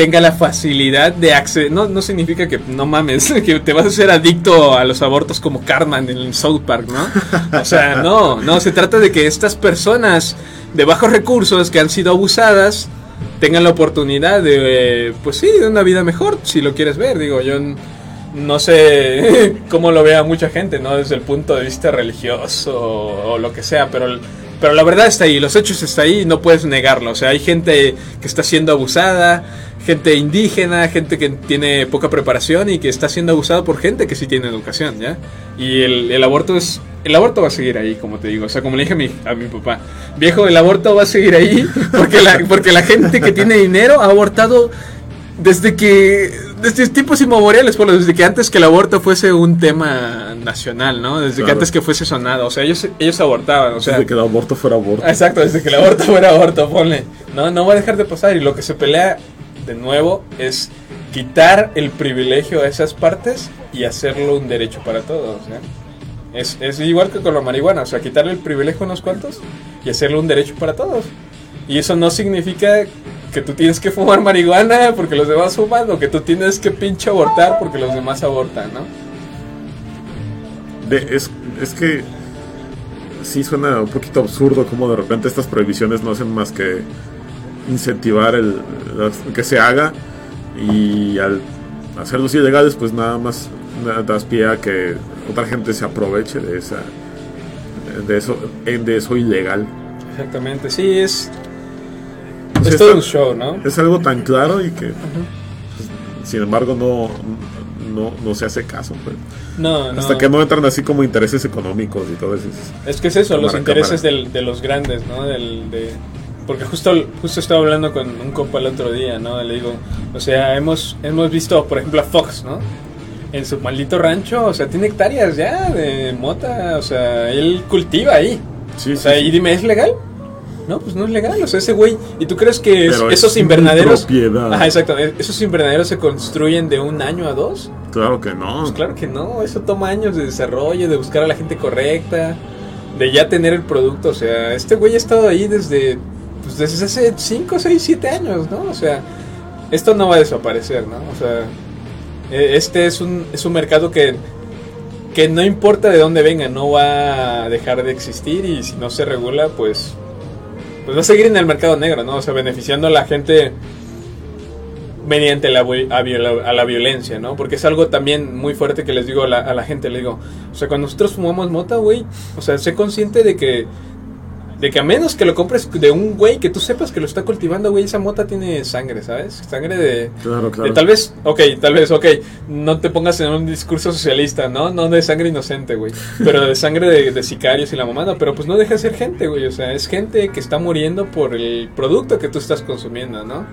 tenga la facilidad de acceder. No, no significa que no mames, que te vas a hacer adicto a los abortos como Cartman en South Park, ¿no? O sea, no, no, se trata de que estas personas de bajos recursos que han sido abusadas tengan la oportunidad de, eh, pues sí, de una vida mejor, si lo quieres ver. Digo, yo no sé cómo lo vea mucha gente, ¿no? Desde el punto de vista religioso o, lo que sea, pero Pero la verdad está ahí, los hechos está ahí y no puedes negarlo. O sea, hay gente que está siendo abusada, gente indígena, gente que tiene poca preparación y que está siendo abusada por gente que sí tiene educación, ¿ya? Y el, aborto es... El aborto va a seguir ahí, como te digo. O sea, como le dije a mi, a mi papá. Viejo, el aborto va a seguir ahí porque porque la gente que tiene dinero ha abortado desde que desde tiempos inmemoriales, bueno, desde que antes que el aborto fuese un tema nacional, ¿no? Desde que antes que fuese sonado, o sea, ellos ellos abortaban, o sea, Desde que el aborto fuera aborto. exacto, desde que el aborto fuera aborto, ponle. No, no va a dejar de pasar y lo que se pelea de nuevo es quitar el privilegio a esas partes y hacerlo un derecho para todos, ¿eh? Es, es igual que con la marihuana, o sea, quitarle el privilegio a unos cuantos y hacerlo un derecho para todos. Y eso no significa que tú tienes que fumar marihuana porque los demás fuman o que tú tienes que pinche abortar porque los demás abortan, ¿no? De- es, es que sí suena un poquito absurdo como de repente estas prohibiciones no hacen más que incentivar el, el que se haga y al hacerlos ilegales pues nada más das pie a que otra gente se aproveche de esa de eso de eso ilegal Exactamente, sí, es, es todo un show, ¿no? es algo tan claro y que pues, sin embargo no no, no se hace caso pues. No, no. hasta que no entran así como intereses económicos y todo eso Es que es eso, los intereses del- de los grandes, ¿no? Del, de, porque justo, justo estaba hablando con un compa el otro día, ¿no? Le digo, o sea, hemos, hemos visto, por ejemplo, a Fox, ¿no? En su maldito rancho, o sea, tiene hectáreas ya de mota, o sea, él cultiva ahí. sí, O sí, sea, sí. y dime, ¿es legal? No, pues no es legal, o sea, ese güey, ¿y tú crees que es- esos es invernaderos... Ajá, exacto, e- esos invernaderos se construyen de un año a dos? Claro que no. Pues claro que no, eso toma años de desarrollo, de buscar a la gente correcta, de ya tener el producto. O sea, este güey ha estado ahí desde, pues desde hace 5, 6, 7 años, ¿no? O sea, esto no va a desaparecer, ¿no? O sea, eh, este es un, es un mercado que, que no importa de dónde venga, no va a dejar de existir y si no se regula, pues, pues va a seguir en el mercado negro, ¿no? O sea, beneficiando a la gente mediante la, a la violencia, ¿no? Porque es algo también muy fuerte que les digo a la, a la gente, le digo, o sea, cuando nosotros fumamos mota, güey, o sea, sé consciente de que, de que a menos que lo compres de un güey que tú sepas que lo está cultivando, güey, esa mota tiene sangre, ¿sabes? Sangre de... Claro, de claro. tal vez, ok, tal vez, ok, no te pongas en un discurso socialista, ¿no? No de sangre inocente, güey, pero de sangre de, de sicarios y la mamada, pero pues no deja de ser gente, güey, o sea, es gente que está muriendo por el producto que tú estás consumiendo, ¿no?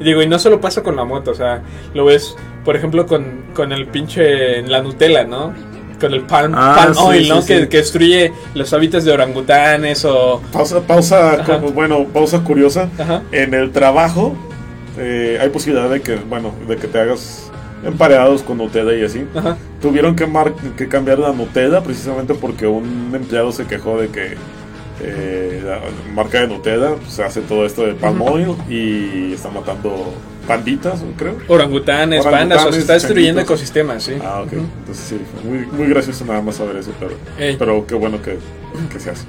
Y digo, y no solo pasa con la moto, o sea, lo ves, por ejemplo, con, con el pinche, la Nutella, ¿no? Con el palm, Ah, palm sí, oil, ¿no? sí. Que, que destruye los hábitats de orangutanes o... Pausa, pausa, como, bueno, pausa curiosa. Ajá. En el trabajo eh, hay posibilidad de que, bueno, de que te hagas emparedados con Nutella y así. Ajá. Tuvieron que, mar- que cambiar la Nutella precisamente porque un empleado se quejó de que eh, la marca de Nutella pues, hace todo esto de palm oil y está matando panditas, creo. Orangutanes, pandas, o se está destruyendo changuitos. ecosistemas, sí. Ah, ok. Entonces sí, muy, muy gracioso nada más saber eso, pero, Ey. pero qué bueno que, que se hace.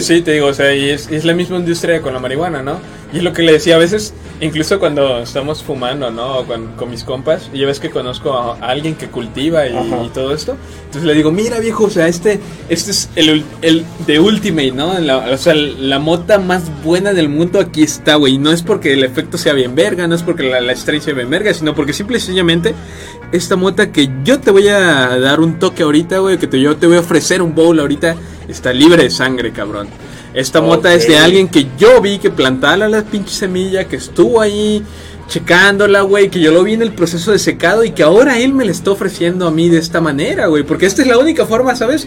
sí, te digo, o sea, y es, es la misma industria con la marihuana, ¿no? Y lo que le decía a veces, incluso cuando estamos fumando, ¿no? Con, con mis compas, y ya ves que conozco a, a alguien que cultiva y, y todo esto. Entonces le digo, mira viejo, o sea, este, este es el, el de Ultimate, ¿no? La- o sea, la mota más buena del mundo aquí está, güey. Y no es porque el efecto sea bien verga, no es porque la, la estrella sea bien verga, sino porque simple y sencillamente esta mota que yo te voy a dar un toque ahorita, güey, que te, yo te voy a ofrecer un bowl ahorita, está libre de sangre, cabrón. Esta mota es de alguien que yo vi que plantaba la pinche semilla, que estuvo ahí checándola, güey, que yo lo vi en el proceso de secado y que ahora él me la está ofreciendo a mí de esta manera, güey, porque esta es la única forma, ¿sabes?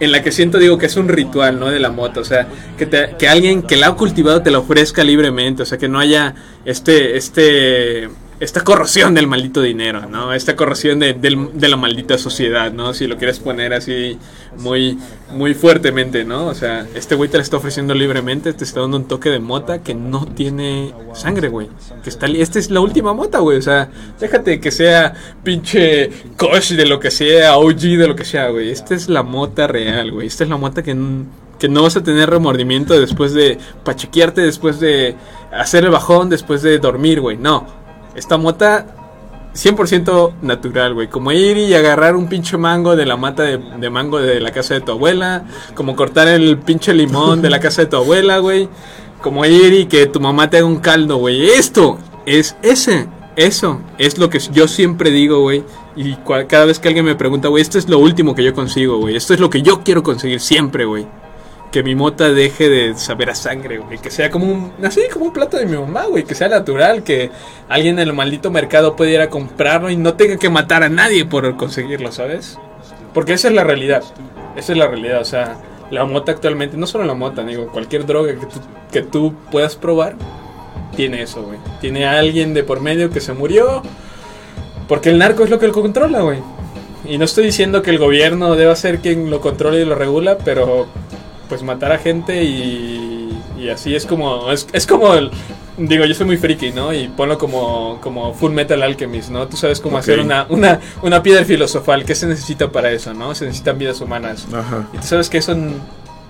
En la que siento, digo, que es un ritual, ¿no? De la mota, o sea, que, te- que alguien que la ha cultivado te la ofrezca libremente, o sea, que no haya este, este, esta corrosión del maldito dinero, ¿no? Esta corrosión de, del- de la maldita sociedad, ¿no? Si lo quieres poner así muy, muy fuertemente, ¿no? O sea, este güey te la está ofreciendo libremente, te está dando un toque de mota que no tiene sangre, güey. Que está, esta es la última mota, güey. O sea, déjate que sea pinche Kosh de lo que sea, OG de lo que sea, güey. Esta es la mota real, güey. Esta es la mota que, que no vas a tener remordimiento después de pachequearte, después de hacer el bajón, después de dormir, güey. No. Esta mota 100% natural, güey. Como ir y agarrar un pinche mango de la mata de, de mango de la casa de tu abuela. Como cortar el pinche limón de la casa de tu abuela, güey. Como ir y que tu mamá te haga un caldo, güey. Esto es ese. Eso es lo que yo siempre digo, güey. Y cada vez que alguien me pregunta, güey, esto es lo último que yo consigo, güey. Esto es lo que yo quiero conseguir siempre, güey. Que mi mota deje de saber a sangre, güey. Que sea como un, así como un plato de mi mamá, güey. Que sea natural, que alguien en el maldito mercado pueda ir a comprarlo y no tenga que matar a nadie por conseguirlo, ¿sabes? Porque esa es la realidad. Esa es la realidad, o sea, la mota actualmente, no solo la mota, digo, cualquier droga que tú, que tú puedas probar, tiene eso, güey. Tiene alguien de por medio que se murió. Porque el narco es lo que lo controla, güey. Y no estoy diciendo que el gobierno deba ser quien lo controle y lo regula, pero pues matar a gente y, y así es como es, es como el digo yo soy muy friki no y ponlo como como Full Metal Alchemist no tú sabes cómo hacer una, una una piedra filosofal qué se necesita para eso no se necesitan vidas humanas. Ajá. y tú sabes que eso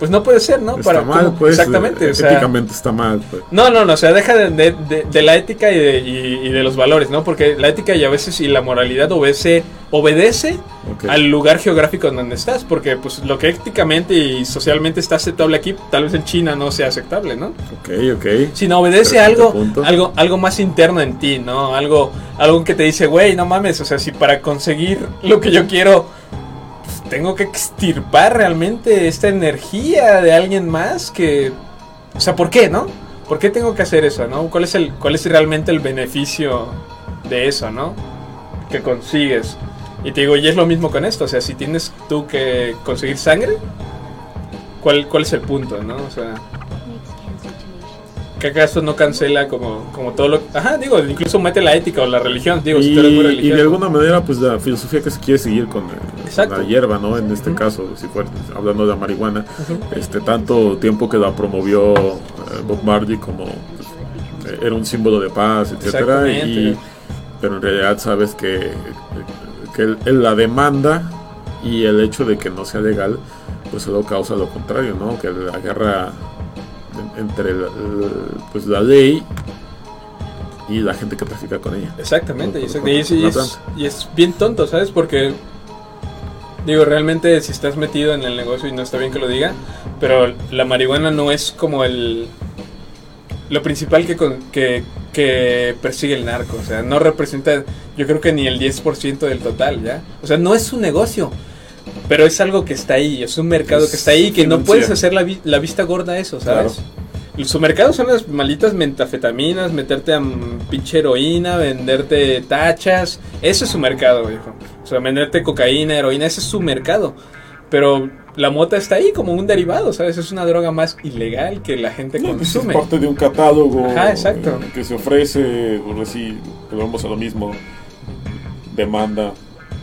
pues no puede ser no Está mal, cómo- pues. exactamente eh, o sea, éticamente está mal, pues. no, no, no, o sea, deja de, de- de- de la ética y de, y- y de los valores, ¿no? Porque la ética y a veces y la moralidad obedece, obedece al lugar geográfico en donde estás, porque pues lo que éticamente y socialmente está aceptable aquí, tal vez en China no sea aceptable, ¿no? Ok, ok. Sino obedece a algo, punto. algo, algo más interno en ti, ¿no? Algo, algo que te dice, güey, no mames, o sea, si para conseguir lo que yo quiero tengo que extirpar realmente esta energía de alguien más que, o sea, ¿por qué, no? ¿Por qué tengo que hacer eso, no? ¿Cuál es el, cuál es realmente el beneficio de eso, no? Que consigues. Y te digo, y es lo mismo con esto, o sea, si tienes tú que conseguir sangre, ¿cuál, cuál es el punto, no? O sea, ¿qué acaso no cancela como, como todo lo... Ajá, digo, incluso mete la ética o la religión, digo, si y, tú eres muy y de alguna manera, pues la filosofía que se quiere seguir con, eh, con la hierba, ¿no? En este caso, si fuera hablando de la marihuana, este tanto tiempo que la promovió eh, Bob Marley como pues, era un símbolo de paz, etcétera, y pero en realidad sabes que, que la demanda y el hecho de que no sea legal, pues solo causa lo contrario, ¿no? Que la guerra entre la, pues la ley y la gente que trafica con ella. Exactamente, y, es, y es- planta. y es bien tonto, ¿sabes? Porque, digo, realmente si estás metido en el negocio y no está bien que lo diga, pero la marihuana no es como el... Lo principal que, con- que, que persigue el narco, o sea, no representa, yo creo que ni el 10% del total, ¿ya? O sea, no es un negocio, pero es algo que está ahí, es un mercado Es que está ahí, que no puedes hacer la, vi- la vista gorda a eso, ¿sabes? Su mercado son las malditas metafetaminas, meterte a pinche heroína, venderte tachas. Ese es su mercado, viejo. O sea, venderte cocaína, heroína, ese es su mercado. Pero la mota está ahí como un derivado, ¿sabes? Es una droga más ilegal que la gente No, pues es consume. parte de un catálogo Ajá, exacto. que se ofrece, por así, volvemos a lo mismo, demanda,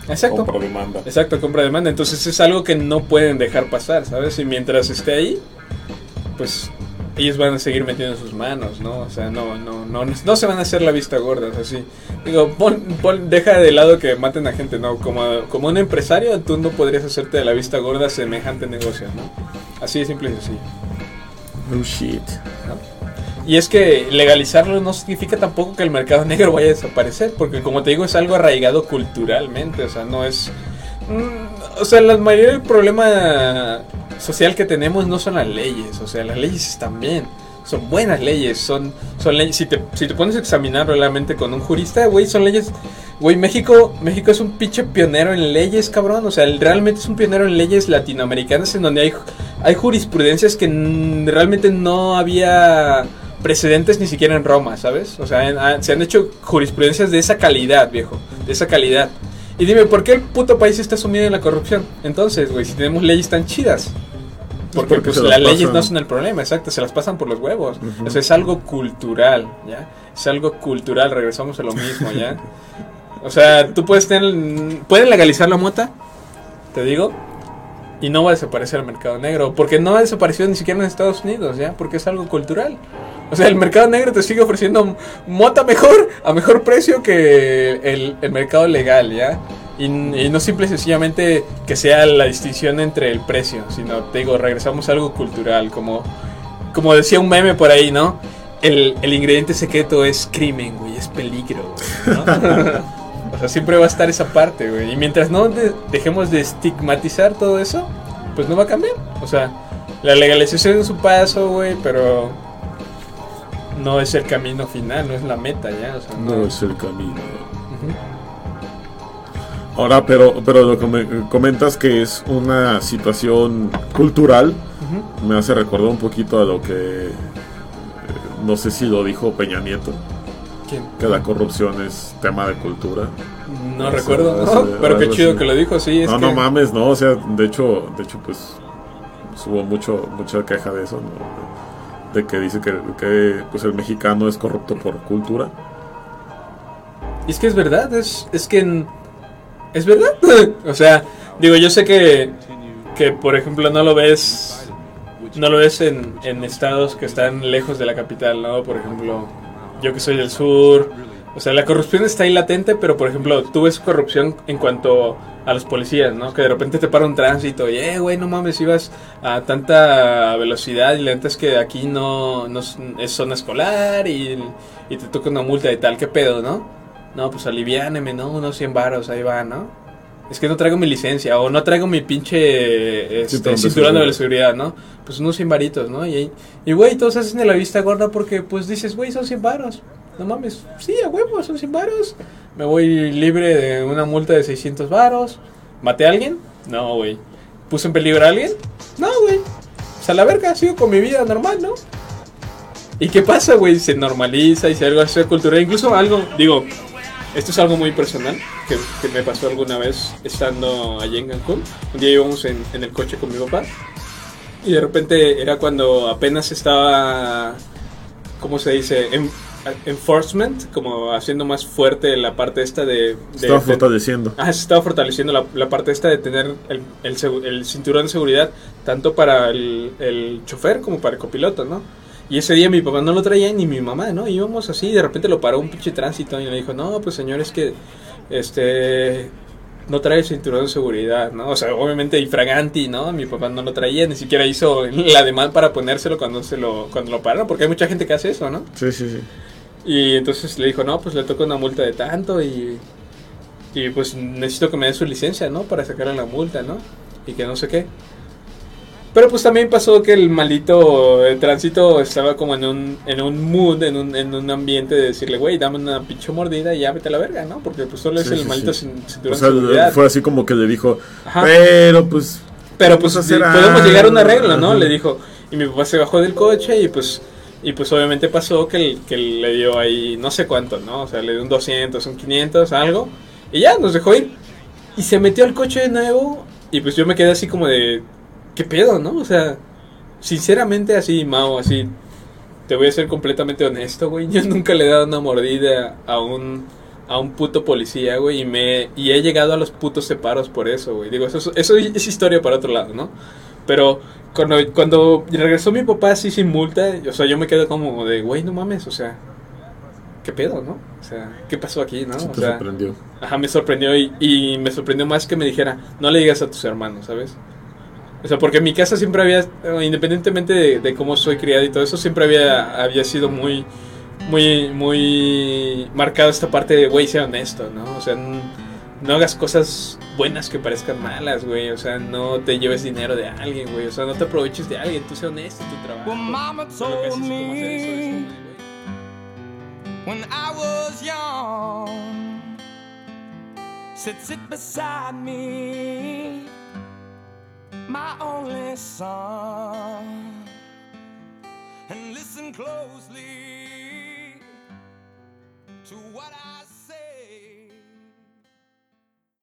Exacto. compra demanda. Exacto, compra demanda. Entonces es algo que no pueden dejar pasar, ¿sabes? Y mientras esté ahí, pues ellos van a seguir metiendo sus manos, ¿no? O sea, no, no, no, no se van a hacer la vista gorda, o sea, sí. Digo, pon, pon- deja de lado que maten a gente, ¿no? Como, como un empresario, tú no podrías hacerte de la vista gorda semejante negocio, ¿no? Así de simple y sencillo. No shit. Y es que legalizarlo no significa tampoco que el mercado negro vaya a desaparecer, porque como te digo es algo arraigado culturalmente, o sea, no es... mm, o sea, la mayoría del problema social que tenemos no son las leyes, o sea, las leyes están bien, son buenas leyes, son, son leyes, si te, si te pones a examinar realmente con un jurista, güey, son leyes... Güey, México, México es un pinche pionero en leyes, cabrón. O sea, realmente es un pionero en leyes latinoamericanas en donde hay, hay jurisprudencias que realmente no había precedentes ni siquiera en Roma, ¿sabes? O sea, en- ah, se han hecho jurisprudencias de esa calidad, viejo, de esa calidad. Y dime, ¿por qué el puto país está sumido en la corrupción? Entonces, güey, si tenemos leyes tan chidas. Porque, porque pues las leyes no son el problema, exacto, se las pasan por los huevos. O sea, es algo cultural, ¿ya? Es algo cultural, regresamos a lo mismo, ¿ya? O sea, tú puedes tener... Pueden legalizar la mota, te digo, y no va a desaparecer el mercado negro, porque no ha desaparecido ni siquiera en Estados Unidos, ¿ya? Porque es algo cultural. O sea, el mercado negro te sigue ofreciendo mota mejor, a mejor precio que el, el mercado legal, ¿ya? Y, y no simple y sencillamente que sea la distinción entre el precio, sino, te digo, regresamos a algo cultural, como, como decía un meme por ahí, ¿no? El, el ingrediente secreto es crimen, güey, es peligro, güey, ¿no? O sea, siempre va a estar esa parte, güey. Y mientras no de- dejemos de estigmatizar todo eso, pues no va a cambiar. O sea, la legalización es su paso, güey, pero no es el camino final, no es la meta ya. O sea, No es el camino. Ahora, pero, pero lo que me comentas que es una situación cultural, me hace recordar un poquito a lo que eh, no sé si lo dijo Peña Nieto, ¿Quién? que la corrupción es tema de cultura. No recuerdo. Pero qué chido así. que lo dijo, sí. Es no, que... no mames, no, o sea, de hecho, de hecho, pues hubo mucho, mucha queja de eso, ¿no? De que dice que, que pues el mexicano es corrupto por cultura. Y es que es verdad, es, es que es verdad. o sea, digo, yo sé que, que por ejemplo no lo ves, no lo ves en, en estados que están lejos de la capital, ¿no? Por ejemplo, yo que soy del sur. O sea, la corrupción está ahí latente, pero por ejemplo, tú ves corrupción en cuanto a los policías, ¿no? Que de repente te para un tránsito y, eh, güey, no mames, ibas a tanta velocidad y la neta es que aquí no, no es, zona escolar y, y te toca una multa de tal, ¿qué pedo, no? No, pues aliviáneme, ¿no? Unos 100 varos, ahí va, ¿no? Es que no traigo mi licencia o no traigo mi pinche este, Cinturón de cinturón de seguridad. seguridad, ¿no? Pues unos 100 varitos, ¿no? Y, y güey, todos hacen de la vista gorda porque, pues dices, güey, son 100 varos. No mames, sí, a huevo, son 100 varos. Me voy libre de una multa de 600 varos. ¿Maté a alguien? No, güey. ¿Puse en peligro a alguien? No, güey. Pues a la verga, sigo con mi vida normal, ¿no? ¿Y qué pasa, güey? Se normaliza y se algo hace cultura. Incluso algo, digo, esto es algo muy personal que, me pasó alguna vez estando allí en Cancún. Un día íbamos en, en el coche con mi papá y de repente era cuando apenas estaba, ¿cómo se dice? En- enforcement, como haciendo más fuerte la parte esta de... de- Estaba fortaleciendo. Ah, se estaba fortaleciendo la, la parte esta de tener el, el, el cinturón de seguridad tanto para el, el chofer como para el copiloto, ¿no? Y ese día mi papá no lo traía ni mi mamá, ¿no? Íbamos así y de repente lo paró un pinche tránsito y le dijo, no, pues señor, es que este no trae el cinturón de seguridad, ¿no? O sea, obviamente infraganti, ¿no? Mi papá no lo traía, ni siquiera hizo la demanda para ponérselo cuando se lo cuando lo pararon, porque hay mucha gente que hace eso, ¿no? Sí, sí, sí. Y entonces le dijo, no, pues le toca una multa de tanto y, y pues necesito que me dé su licencia, ¿no? Para sacarle la multa, ¿no? Y que no sé qué. Pero pues también pasó que el maldito de tránsito estaba como en un, en un mood, en un, en un ambiente de decirle, güey, dame una pinche mordida y ya vete a la verga, ¿no? Porque pues solo es el sí, maldito sí. cin- cinturón O sea, de fue así como que le dijo, Ajá. pero pues... Pero pues podemos llegar a un algo". arreglo, ¿no? Le dijo. Y mi papá se bajó del coche y pues y pues obviamente pasó que, el- que le dio ahí no sé cuánto, ¿no? O sea, le dio un 200, un 500, algo. Y ya, nos dejó ir. Y se metió al coche de nuevo y pues yo me quedé así como de... ¿Qué pedo, no? O sea, sinceramente así, Mao, así... Te voy a ser completamente honesto, güey. Yo nunca le he dado una mordida a un a un puto policía, güey, y me y he llegado a los putos separos por eso, güey. Digo, eso, es- eso es historia para otro lado, ¿no? Pero cuando, cuando regresó mi papá así sin multa, o sea, yo me quedo como de, güey, no mames, o sea, ¿qué pedo, no? O sea, ¿qué pasó aquí, no? O sea, sorprendió. Ajá, me sorprendió y, y me sorprendió más que me dijera, no le digas a tus hermanos, ¿sabes? O sea, porque en mi casa siempre había, independientemente de, de cómo soy criado y todo eso, siempre había, había sido muy, muy, muy marcado esta parte de, güey, sea honesto, ¿no? O sea, no hagas cosas buenas que parezcan malas, güey. O sea, no te lleves dinero de alguien, güey. O sea, no te aproveches de alguien, tú sé honesto en tu trabajo. Well, mama haces told es como hacer eso, es me güey. when I was young, said sit beside me, my only son, and listen closely to what I.